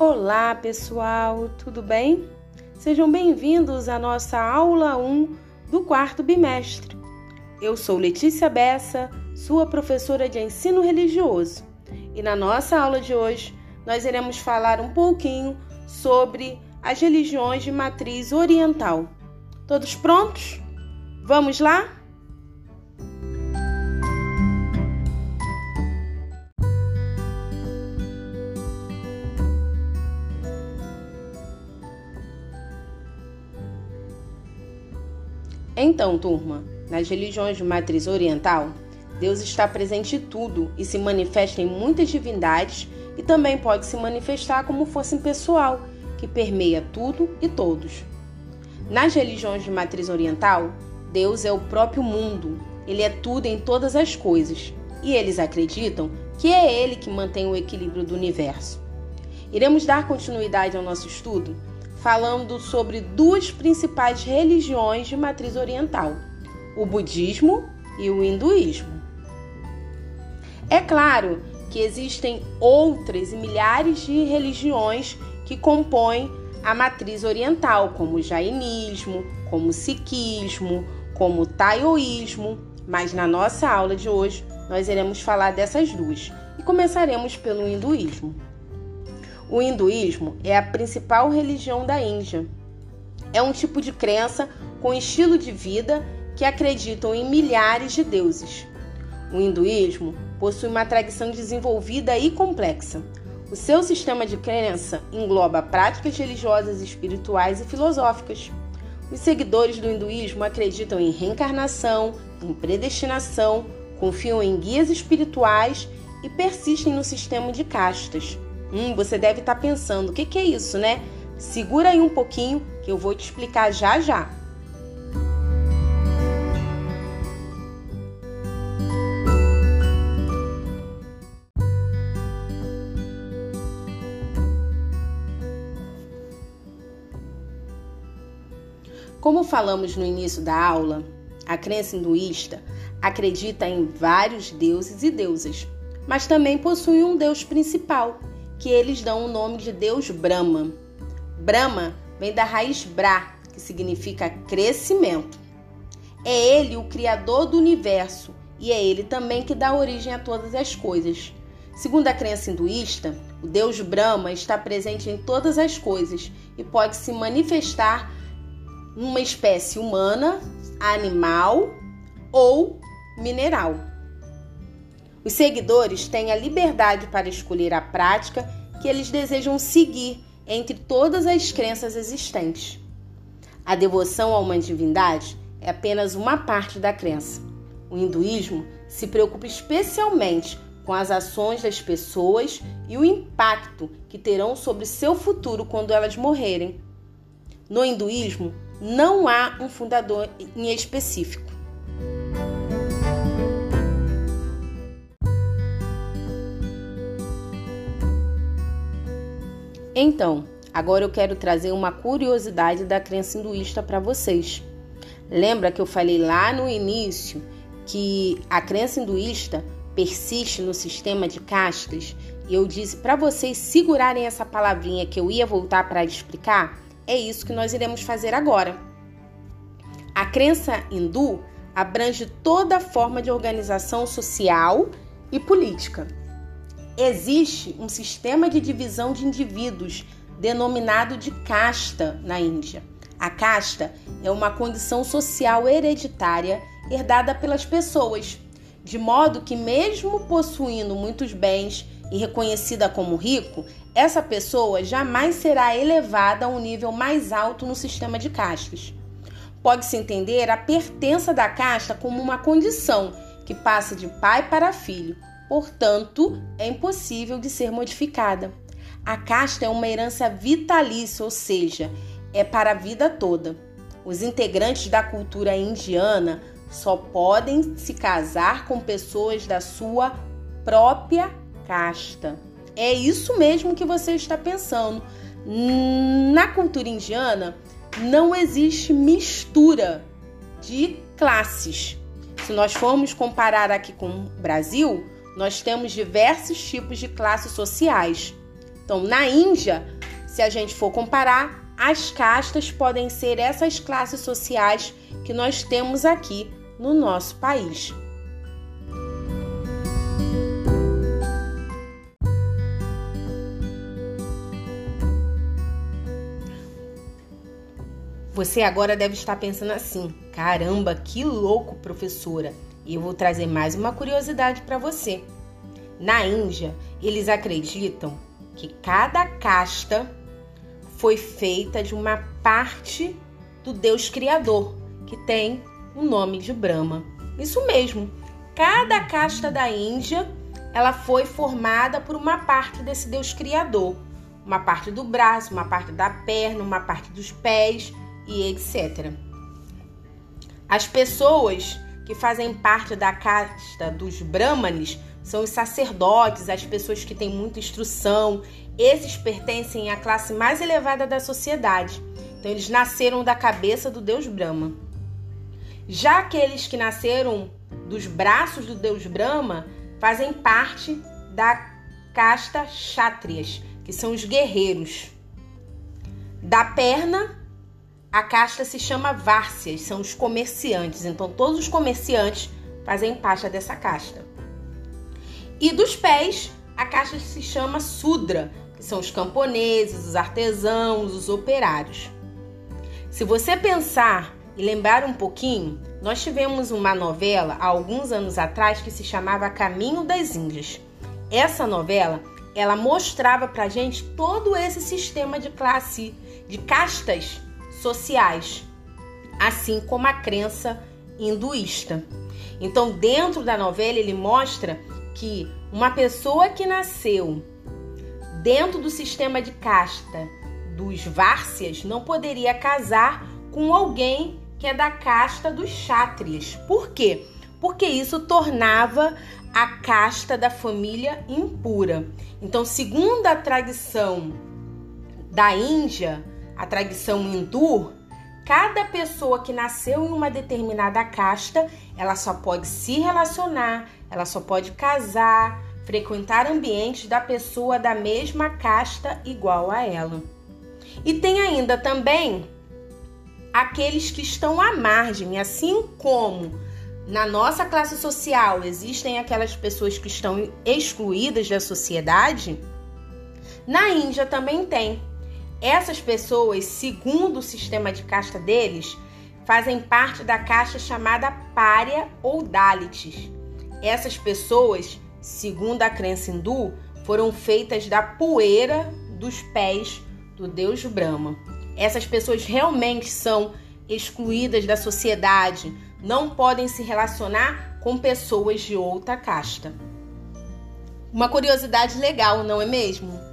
Olá, pessoal, tudo bem? Sejam bem-vindos à nossa aula 1 do quarto bimestre. Eu sou Letícia Bessa, sua professora de ensino religioso, e na nossa aula de hoje nós iremos falar um pouquinho sobre as religiões de matriz oriental. Todos prontos? Vamos lá? Então, turma, nas religiões de matriz oriental, Deus está presente em tudo e se manifesta em muitas divindades e também pode se manifestar como força impessoal, que permeia tudo e todos. Nas religiões de matriz oriental, Deus é o próprio mundo, ele é tudo em todas as coisas, e eles acreditam que é ele que mantém o equilíbrio do universo. Iremos dar continuidade ao nosso estudo falando sobre duas principais religiões de matriz oriental: o budismo e o hinduísmo. É claro que existem outras e milhares de religiões que compõem a matriz oriental, como o jainismo, como o sikhismo, como o taoísmo, mas na nossa aula de hoje nós iremos falar dessas duas e começaremos pelo hinduísmo. O hinduísmo é a principal religião da Índia. É um tipo de crença com estilo de vida que acreditam em milhares de deuses. O hinduísmo possui uma tradição desenvolvida e complexa. O seu sistema de crença engloba práticas religiosas, espirituais e filosóficas. Os seguidores do hinduísmo acreditam em reencarnação, em predestinação, confiam em guias espirituais e persistem no sistema de castas. Hum, você deve estar tá pensando, o que, que é isso, né? Segura aí um pouquinho que eu vou te explicar já já. Como falamos no início da aula, a crença hinduísta acredita em vários deuses e deusas, mas também possui um deus principal, que eles dão o nome de Deus Brahma. Brahma vem da raiz Bra, que significa crescimento. É ele o criador do universo e é ele também que dá origem a todas as coisas. Segundo a crença hinduísta, o Deus Brahma está presente em todas as coisas e pode se manifestar numa espécie humana, animal ou mineral. Os seguidores têm a liberdade para escolher a prática que eles desejam seguir entre todas as crenças existentes. A devoção a uma divindade é apenas uma parte da crença. O hinduísmo se preocupa especialmente com as ações das pessoas e o impacto que terão sobre seu futuro quando elas morrerem. No hinduísmo, não há um fundador em específico. Então, agora eu quero trazer uma curiosidade da crença hinduísta para vocês. Lembra que eu falei lá no início que a crença hinduísta persiste no sistema de castas? E eu disse para vocês segurarem essa palavrinha que eu ia voltar para explicar? É isso que nós iremos fazer agora. A crença hindu abrange toda forma de organização social e política Existe um sistema de divisão de indivíduos denominado de casta na Índia. A casta é uma condição social hereditária herdada pelas pessoas, de modo que, mesmo possuindo muitos bens e reconhecida como rico, essa pessoa jamais será elevada a um nível mais alto no sistema de castas. Pode-se entender a pertença da casta como uma condição que passa de pai para filho portanto, é impossível de ser modificada. A casta é uma herança vitalícia, ou seja, é para a vida toda. Os integrantes da cultura indiana só podem se casar com pessoas da sua própria casta. É isso mesmo que você está pensando. Na cultura indiana não existe mistura de classes. Se nós formos comparar aqui com o Brasil, nós temos diversos tipos de classes sociais. Então, na Índia, se a gente for comparar, as castas podem ser essas classes sociais que nós temos aqui no nosso país. Você agora deve estar pensando assim: caramba, que louco, professora! E eu vou trazer mais uma curiosidade para você. Na Índia, eles acreditam que cada casta foi feita de uma parte do Deus Criador, que tem o nome de Brahma. Isso mesmo. Cada casta da Índia, ela foi formada por uma parte desse Deus Criador, uma parte do braço, uma parte da perna, uma parte dos pés e etc. As pessoas que fazem parte da casta dos Brahmanes são os sacerdotes, as pessoas que têm muita instrução. Esses pertencem à classe mais elevada da sociedade. Então, eles nasceram da cabeça do deus Brahma. Já aqueles que nasceram dos braços do deus Brahma fazem parte da casta Kshatriyas, que são os guerreiros. Da perna, a casta se chama Várcias, são os comerciantes. Então, todos os comerciantes fazem parte dessa casta. E dos pés, a caixa se chama Sudra, que são os camponeses, os artesãos, os operários. Se você pensar e lembrar um pouquinho, nós tivemos uma novela há alguns anos atrás que se chamava Caminho das Índias. Essa novela, ela mostrava pra gente todo esse sistema de classe, de castas sociais, assim como a crença hinduísta. Então, dentro da novela, ele mostra que uma pessoa que nasceu dentro do sistema de casta dos Várcias não poderia casar com alguém que é da casta dos Chátrias. Por quê? Porque isso tornava a casta da família impura. Então, segundo a tradição da Índia, a tradição hindu, cada pessoa que nasceu em uma determinada casta, ela só pode se relacionar, ela só pode casar, frequentar ambientes da pessoa da mesma casta igual a ela. E tem ainda também aqueles que estão à margem, assim como na nossa classe social existem aquelas pessoas que estão excluídas da sociedade, na Índia também tem. Essas pessoas, segundo o sistema de casta deles, fazem parte da casta chamada Pária ou Dalits essas pessoas, segundo a crença hindu, foram feitas da poeira dos pés do deus Brahma. Essas pessoas realmente são excluídas da sociedade, não podem se relacionar com pessoas de outra casta. Uma curiosidade legal, não é mesmo?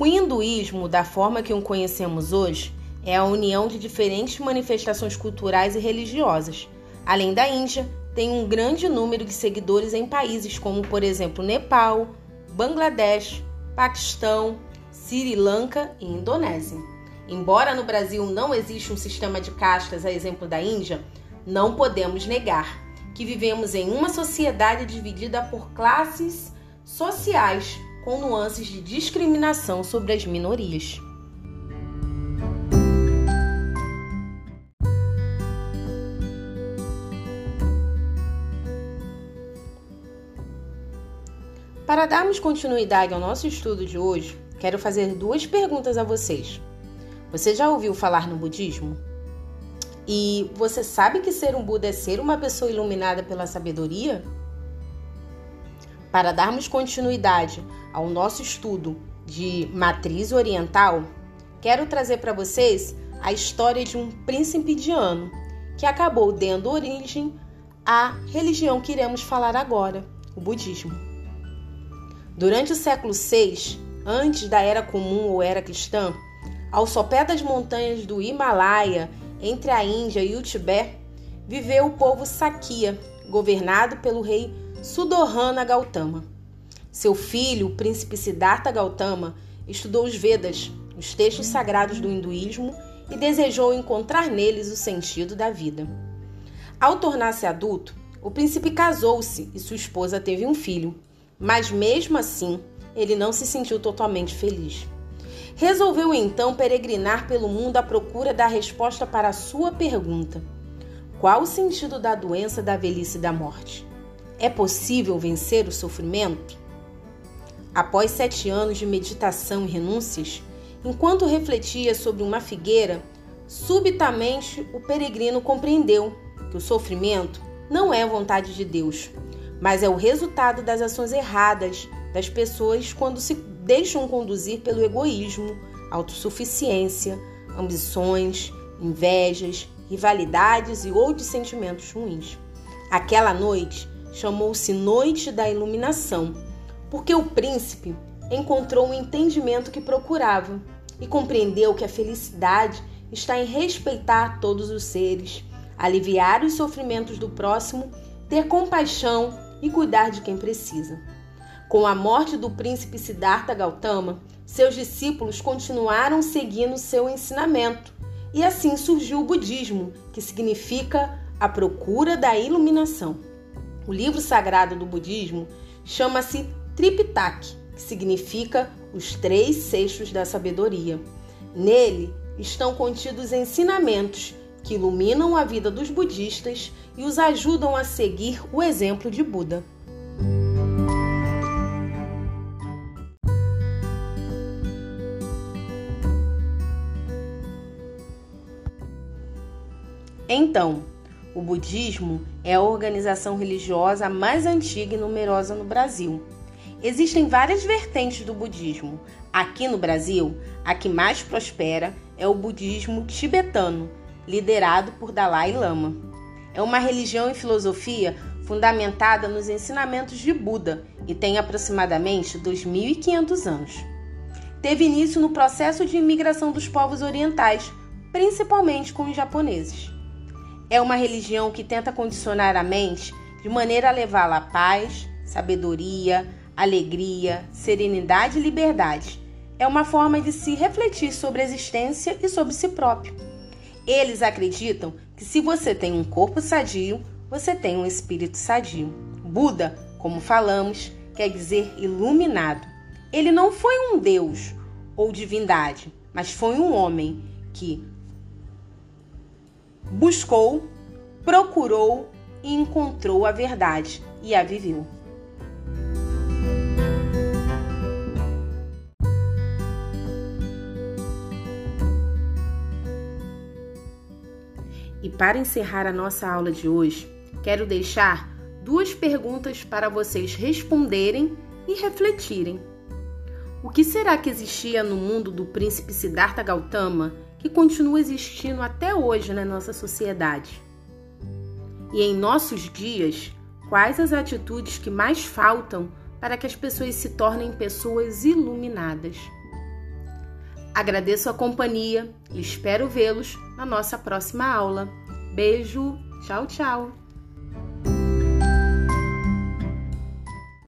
O hinduísmo, da forma que o conhecemos hoje, é a união de diferentes manifestações culturais e religiosas. Além da Índia, tem um grande número de seguidores em países como, por exemplo, Nepal, Bangladesh, Paquistão, Sri Lanka e Indonésia. Embora no Brasil não exista um sistema de castas a exemplo da Índia, não podemos negar que vivemos em uma sociedade dividida por classes sociais com nuances de discriminação sobre as minorias. Para darmos continuidade ao nosso estudo de hoje, quero fazer duas perguntas a vocês. Você já ouviu falar no budismo? E você sabe que ser um Buda é ser uma pessoa iluminada pela sabedoria? Para darmos continuidade ao nosso estudo de matriz oriental, quero trazer para vocês a história de um príncipe indiano que acabou dando origem à religião que iremos falar agora, o budismo. Durante o século VI, antes da Era Comum ou Era Cristã, ao sopé das montanhas do Himalaia, entre a Índia e o Tibete, viveu o povo Sakya, governado pelo rei Sudorrana Gautama. Seu filho, o príncipe Siddhartha Gautama, estudou os Vedas, os textos sagrados do hinduísmo, e desejou encontrar neles o sentido da vida. Ao tornar-se adulto, o príncipe casou-se e sua esposa teve um filho, mas mesmo assim ele não se sentiu totalmente feliz. Resolveu então peregrinar pelo mundo à procura da resposta para a sua pergunta: Qual o sentido da doença, da velhice e da morte? É possível vencer o sofrimento? Após sete anos de meditação e renúncias, enquanto refletia sobre uma figueira, subitamente o peregrino compreendeu que o sofrimento não é vontade de Deus, mas é o resultado das ações erradas das pessoas quando se deixam conduzir pelo egoísmo, autossuficiência, ambições, invejas, rivalidades e outros sentimentos ruins. Aquela noite chamou-se Noite da Iluminação, porque o príncipe encontrou o entendimento que procurava e compreendeu que a felicidade está em respeitar todos os seres, aliviar os sofrimentos do próximo, ter compaixão e cuidar de quem precisa. Com a morte do príncipe Siddhartha Gautama, seus discípulos continuaram seguindo seu ensinamento, e assim surgiu o budismo, que significa a procura da iluminação. O livro sagrado do budismo chama-se Tripitaka, que significa os três seixos da sabedoria. Nele estão contidos ensinamentos que iluminam a vida dos budistas e os ajudam a seguir o exemplo de Buda. Então, o budismo é a organização religiosa mais antiga e numerosa no Brasil. Existem várias vertentes do budismo. Aqui no Brasil, a que mais prospera é o budismo tibetano, liderado por Dalai Lama. É uma religião e filosofia fundamentada nos ensinamentos de Buda e tem aproximadamente 2.500 anos. Teve início no processo de imigração dos povos orientais, principalmente com os japoneses. É uma religião que tenta condicionar a mente de maneira a levá-la à paz, sabedoria, alegria, serenidade e liberdade. É uma forma de se refletir sobre a existência e sobre si próprio. Eles acreditam que se você tem um corpo sadio, você tem um espírito sadio. Buda, como falamos, quer dizer iluminado. Ele não foi um deus ou divindade, mas foi um homem que buscou, procurou e encontrou a verdade e a viveu. E para encerrar a nossa aula de hoje, quero deixar duas perguntas para vocês responderem e refletirem. O que será que existia no mundo do príncipe Siddhartha Gautama que continua existindo até hoje na nossa sociedade. E em nossos dias, quais as atitudes que mais faltam para que as pessoas se tornem pessoas iluminadas? Agradeço a companhia e espero vê-los na nossa próxima aula. Beijo, tchau, tchau!